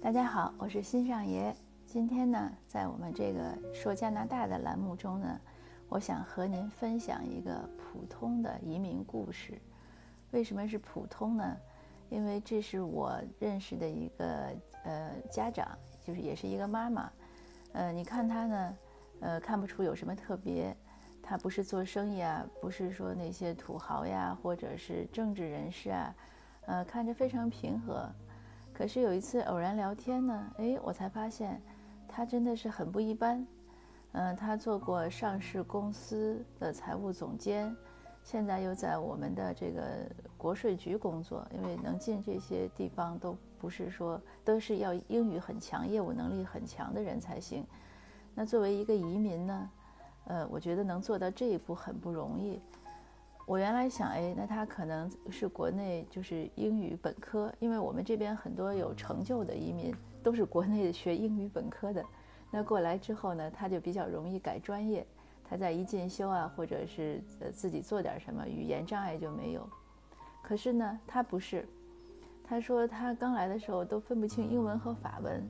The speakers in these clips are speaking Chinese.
大家好，我是新上爷。今天呢，在我们这个说加拿大的栏目中呢，我想和您分享一个普通的移民故事。为什么是普通呢？因为这是我认识的一个呃家长，就是也是一个妈妈。呃，你看她呢，呃，看不出有什么特别。她不是做生意啊，不是说那些土豪呀，或者是政治人士啊，呃，看着非常平和。可是有一次偶然聊天呢，哎，我才发现，他真的是很不一般。嗯，他做过上市公司的财务总监，现在又在我们的这个国税局工作。因为能进这些地方，都不是说都是要英语很强、业务能力很强的人才行。那作为一个移民呢，呃，我觉得能做到这一步很不容易。我原来想，哎，那他可能是国内就是英语本科，因为我们这边很多有成就的移民都是国内学英语本科的。那过来之后呢，他就比较容易改专业，他在一进修啊，或者是呃自己做点什么，语言障碍就没有。可是呢，他不是，他说他刚来的时候都分不清英文和法文。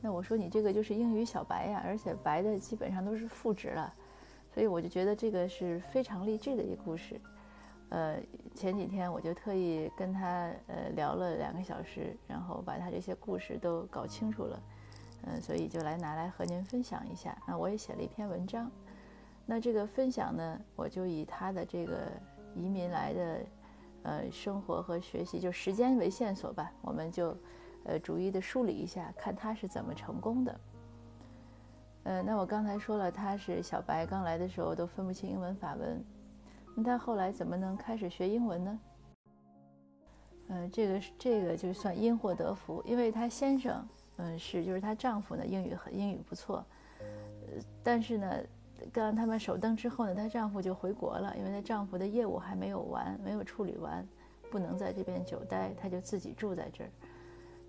那我说你这个就是英语小白呀，而且白的基本上都是副职了。所以我就觉得这个是非常励志的一个故事，呃，前几天我就特意跟他呃聊了两个小时，然后把他这些故事都搞清楚了，嗯，所以就来拿来和您分享一下。那我也写了一篇文章，那这个分享呢，我就以他的这个移民来的呃生活和学习就时间为线索吧，我们就呃逐一的梳理一下，看他是怎么成功的。呃，那我刚才说了，他是小白，刚来的时候都分不清英文法文。那他后来怎么能开始学英文呢？呃，这个是这个就算因祸得福，因为她先生，嗯，是就是她丈夫呢，英语很英语不错。呃，但是呢，刚他们首登之后呢，她丈夫就回国了，因为她丈夫的业务还没有完，没有处理完，不能在这边久待，她就自己住在这儿。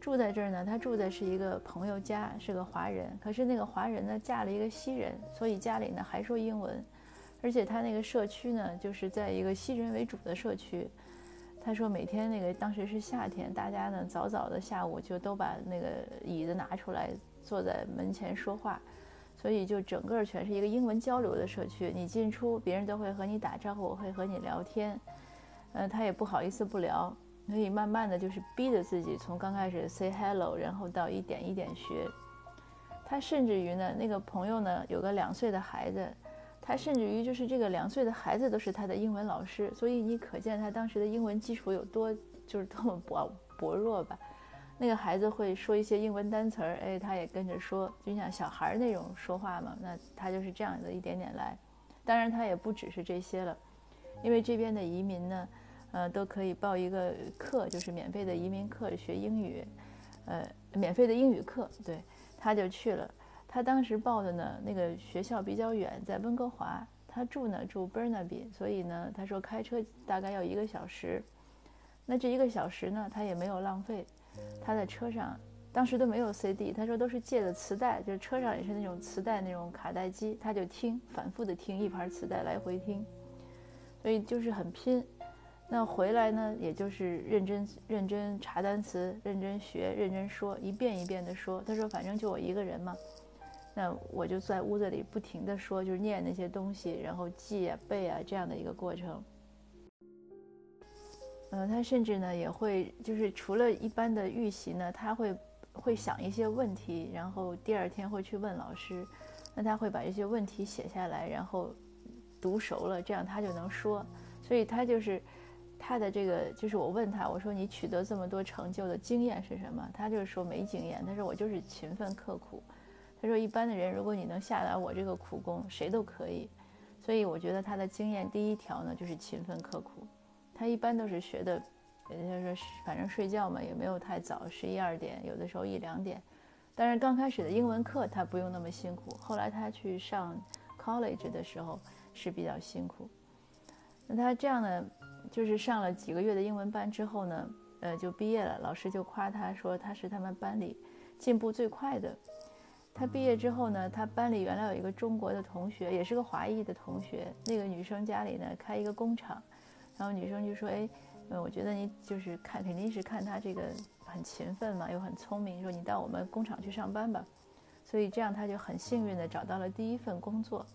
住在这儿呢，他住的是一个朋友家，是个华人。可是那个华人呢，嫁了一个西人，所以家里呢还说英文。而且他那个社区呢，就是在一个西人为主的社区。他说每天那个当时是夏天，大家呢早早的下午就都把那个椅子拿出来，坐在门前说话，所以就整个全是一个英文交流的社区。你进出，别人都会和你打招呼，会和你聊天。呃，他也不好意思不聊。所以慢慢的就是逼着自己，从刚开始 say hello，然后到一点一点学。他甚至于呢，那个朋友呢有个两岁的孩子，他甚至于就是这个两岁的孩子都是他的英文老师。所以你可见他当时的英文基础有多就是多么薄薄弱吧？那个孩子会说一些英文单词儿，哎，他也跟着说，就像小孩那种说话嘛。那他就是这样的一点点来。当然他也不只是这些了，因为这边的移民呢。呃，都可以报一个课，就是免费的移民课，学英语，呃，免费的英语课。对，他就去了。他当时报的呢，那个学校比较远，在温哥华。他住呢，住 Burnaby，所以呢，他说开车大概要一个小时。那这一个小时呢，他也没有浪费。他在车上，当时都没有 CD，他说都是借的磁带，就是车上也是那种磁带那种卡带机，他就听，反复的听一盘磁带来回听，所以就是很拼。那回来呢，也就是认真认真查单词，认真学，认真说，一遍一遍的说。他说：“反正就我一个人嘛，那我就在屋子里不停的说，就是念那些东西，然后记啊背啊这样的一个过程。”嗯，他甚至呢也会，就是除了一般的预习呢，他会会想一些问题，然后第二天会去问老师。那他会把这些问题写下来，然后读熟了，这样他就能说。所以他就是。他的这个就是我问他，我说你取得这么多成就的经验是什么？他就是说没经验，他说我就是勤奋刻苦。他说一般的人，如果你能下来我这个苦功，谁都可以。所以我觉得他的经验第一条呢就是勤奋刻苦。他一般都是学的，人家说反正睡觉嘛也没有太早，十一二点，有的时候一两点。但是刚开始的英文课他不用那么辛苦，后来他去上 college 的时候是比较辛苦。那他这样呢？就是上了几个月的英文班之后呢，呃，就毕业了。老师就夸他说他是他们班里进步最快的。他毕业之后呢，他班里原来有一个中国的同学，也是个华裔的同学。那个女生家里呢开一个工厂，然后女生就说：“哎，我觉得你就是看，肯定是看他这个很勤奋嘛，又很聪明，说你到我们工厂去上班吧。所以这样他就很幸运的找到了第一份工作。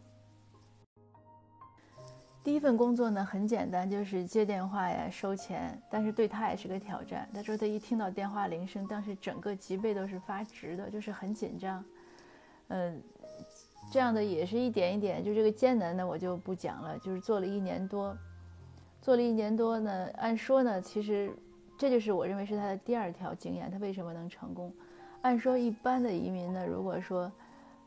第一份工作呢很简单，就是接电话呀、收钱，但是对他也是个挑战。他说他一听到电话铃声，当时整个脊背都是发直的，就是很紧张。嗯，这样的也是一点一点，就这个艰难的我就不讲了。就是做了一年多，做了一年多呢，按说呢，其实这就是我认为是他的第二条经验。他为什么能成功？按说一般的移民呢，如果说，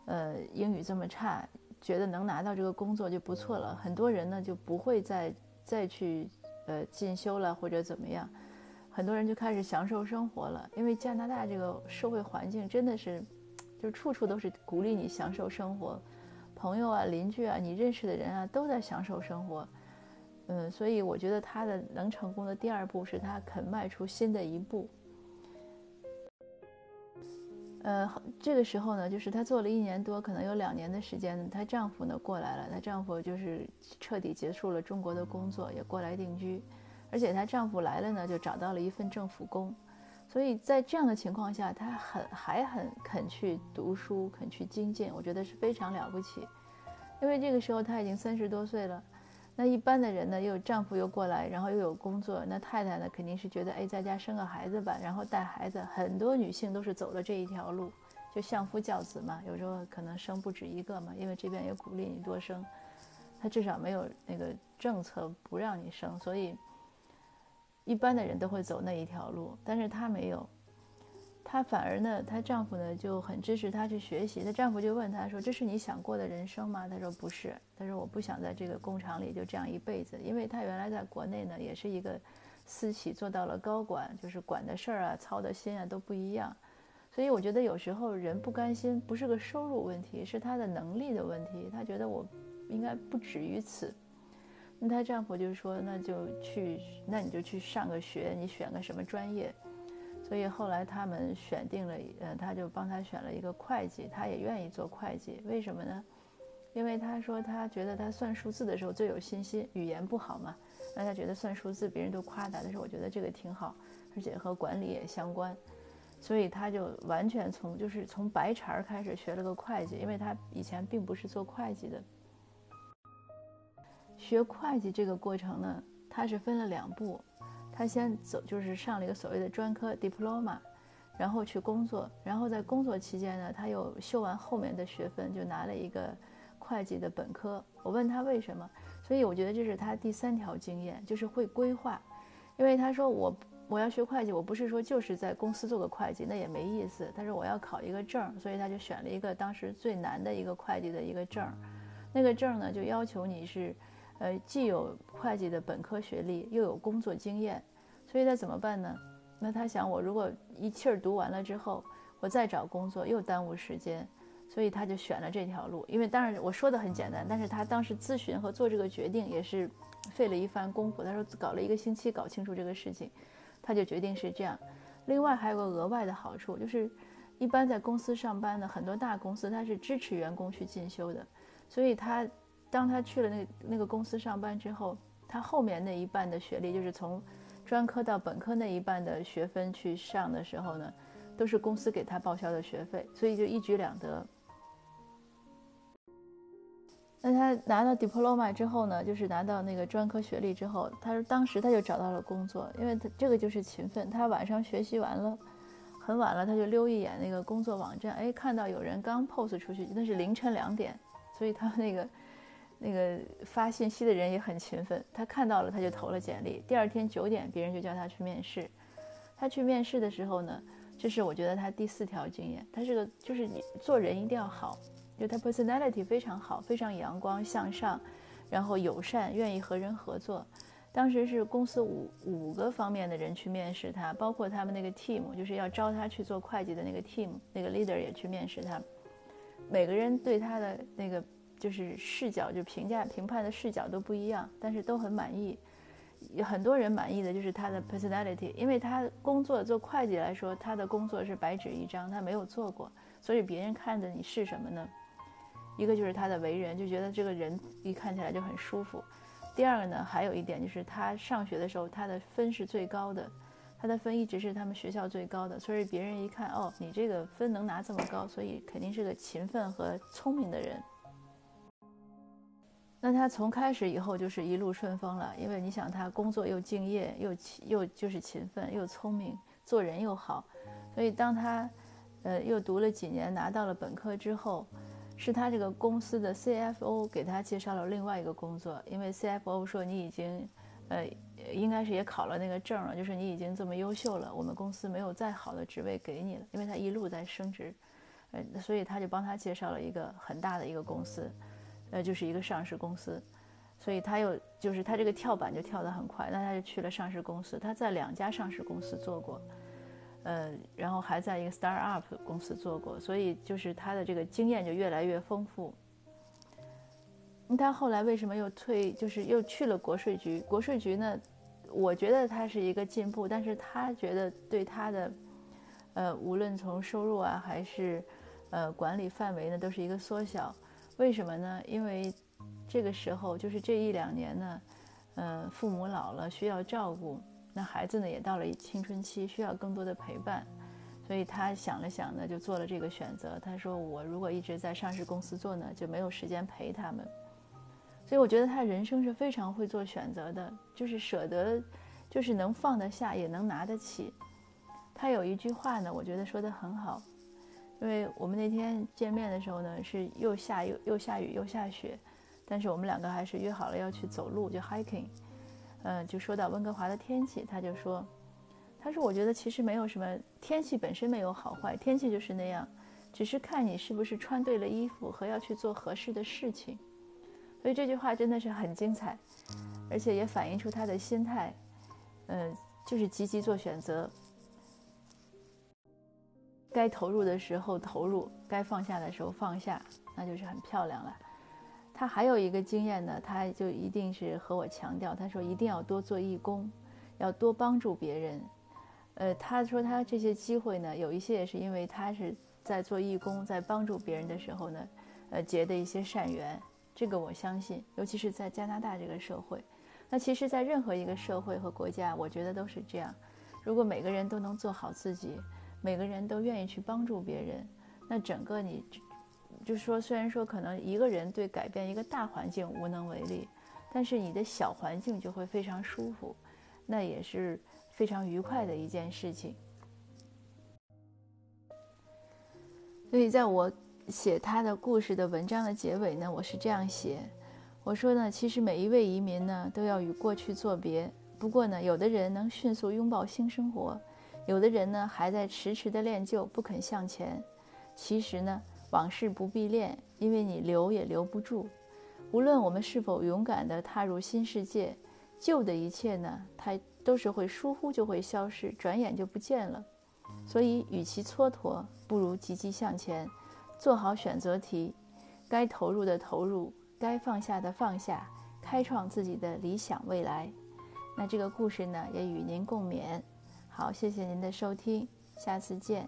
呃，英语这么差。觉得能拿到这个工作就不错了，很多人呢就不会再再去呃进修了或者怎么样，很多人就开始享受生活了。因为加拿大这个社会环境真的是，就处处都是鼓励你享受生活，朋友啊、邻居啊、你认识的人啊都在享受生活，嗯，所以我觉得他的能成功的第二步是他肯迈出新的一步。呃，这个时候呢，就是她做了一年多，可能有两年的时间，她丈夫呢过来了，她丈夫就是彻底结束了中国的工作，也过来定居，而且她丈夫来了呢，就找到了一份政府工，所以在这样的情况下，她很还很肯去读书，肯去精进，我觉得是非常了不起，因为这个时候她已经三十多岁了。那一般的人呢，又有丈夫又过来，然后又有工作，那太太呢肯定是觉得，哎，在家生个孩子吧，然后带孩子。很多女性都是走了这一条路，就相夫教子嘛，有时候可能生不止一个嘛，因为这边也鼓励你多生，他至少没有那个政策不让你生，所以一般的人都会走那一条路，但是她没有。她反而呢，她丈夫呢就很支持她去学习。她丈夫就问她说：“这是你想过的人生吗？”她说：“不是。”她说：“我不想在这个工厂里就这样一辈子，因为她原来在国内呢也是一个私企，做到了高管，就是管的事儿啊、操的心啊都不一样。所以我觉得有时候人不甘心不是个收入问题，是他的能力的问题。她觉得我应该不止于此。那她丈夫就说：“那就去，那你就去上个学，你选个什么专业。”所以后来他们选定了，呃，他就帮他选了一个会计，他也愿意做会计。为什么呢？因为他说他觉得他算数字的时候最有信心，语言不好嘛，那他觉得算数字别人都夸他，但是我觉得这个挺好，而且和管理也相关，所以他就完全从就是从白茬儿开始学了个会计，因为他以前并不是做会计的。学会计这个过程呢，他是分了两步。他先走，就是上了一个所谓的专科 diploma，然后去工作，然后在工作期间呢，他又修完后面的学分，就拿了一个会计的本科。我问他为什么，所以我觉得这是他第三条经验，就是会规划。因为他说我我要学会计，我不是说就是在公司做个会计，那也没意思。他说我要考一个证，所以他就选了一个当时最难的一个会计的一个证，那个证呢就要求你是。呃，既有会计的本科学历，又有工作经验，所以他怎么办呢？那他想，我如果一气儿读完了之后，我再找工作又耽误时间，所以他就选了这条路。因为当然我说的很简单，但是他当时咨询和做这个决定也是费了一番功夫。他说搞了一个星期搞清楚这个事情，他就决定是这样。另外还有个额外的好处，就是一般在公司上班的很多大公司，他是支持员工去进修的，所以他。当他去了那那个公司上班之后，他后面那一半的学历，就是从专科到本科那一半的学分去上的时候呢，都是公司给他报销的学费，所以就一举两得。那他拿到 diploma 之后呢，就是拿到那个专科学历之后，他说当时他就找到了工作，因为他这个就是勤奋。他晚上学习完了，很晚了，他就溜一眼那个工作网站，哎，看到有人刚 post 出去，那是凌晨两点，所以他那个。那个发信息的人也很勤奋，他看到了他就投了简历。第二天九点，别人就叫他去面试。他去面试的时候呢，这是我觉得他第四条经验。他是个就是你做人一定要好，就他 personality 非常好，非常阳光向上，然后友善，愿意和人合作。当时是公司五五个方面的人去面试他，包括他们那个 team，就是要招他去做会计的那个 team，那个 leader 也去面试他。每个人对他的那个。就是视角，就评价评判的视角都不一样，但是都很满意。有很多人满意的就是他的 personality，因为他工作做会计来说，他的工作是白纸一张，他没有做过，所以别人看着你是什么呢？一个就是他的为人，就觉得这个人一看起来就很舒服。第二个呢，还有一点就是他上学的时候，他的分是最高的，他的分一直是他们学校最高的，所以别人一看，哦，你这个分能拿这么高，所以肯定是个勤奋和聪明的人。那他从开始以后就是一路顺风了，因为你想他工作又敬业，又又就是勤奋，又聪明，做人又好，所以当他，呃，又读了几年，拿到了本科之后，是他这个公司的 CFO 给他介绍了另外一个工作，因为 CFO 说你已经，呃，应该是也考了那个证了，就是你已经这么优秀了，我们公司没有再好的职位给你了，因为他一路在升职，呃，所以他就帮他介绍了一个很大的一个公司。呃，就是一个上市公司，所以他又就是他这个跳板就跳得很快，那他就去了上市公司。他在两家上市公司做过，呃，然后还在一个 start up 公司做过，所以就是他的这个经验就越来越丰富。他后来为什么又退，就是又去了国税局？国税局呢，我觉得他是一个进步，但是他觉得对他的，呃，无论从收入啊还是呃管理范围呢，都是一个缩小。为什么呢？因为这个时候就是这一两年呢，呃，父母老了需要照顾，那孩子呢也到了青春期，需要更多的陪伴，所以他想了想呢，就做了这个选择。他说：“我如果一直在上市公司做呢，就没有时间陪他们。”所以我觉得他人生是非常会做选择的，就是舍得，就是能放得下，也能拿得起。他有一句话呢，我觉得说得很好。因为我们那天见面的时候呢，是又下又又下雨又下雪，但是我们两个还是约好了要去走路，就 hiking。嗯，就说到温哥华的天气，他就说，他说我觉得其实没有什么天气本身没有好坏，天气就是那样，只是看你是不是穿对了衣服和要去做合适的事情。所以这句话真的是很精彩，而且也反映出他的心态，嗯，就是积极做选择。该投入的时候投入，该放下的时候放下，那就是很漂亮了。他还有一个经验呢，他就一定是和我强调，他说一定要多做义工，要多帮助别人。呃，他说他这些机会呢，有一些也是因为他是在做义工，在帮助别人的时候呢，呃，结的一些善缘。这个我相信，尤其是在加拿大这个社会，那其实，在任何一个社会和国家，我觉得都是这样。如果每个人都能做好自己。每个人都愿意去帮助别人，那整个你，就是说，虽然说可能一个人对改变一个大环境无能为力，但是你的小环境就会非常舒服，那也是非常愉快的一件事情。所以，在我写他的故事的文章的结尾呢，我是这样写：我说呢，其实每一位移民呢，都要与过去作别。不过呢，有的人能迅速拥抱新生活。有的人呢，还在迟迟的恋旧，不肯向前。其实呢，往事不必恋，因为你留也留不住。无论我们是否勇敢地踏入新世界，旧的一切呢，它都是会疏忽就会消失，转眼就不见了。所以，与其蹉跎，不如积极向前，做好选择题，该投入的投入，该放下的放下，开创自己的理想未来。那这个故事呢，也与您共勉。好，谢谢您的收听，下次见。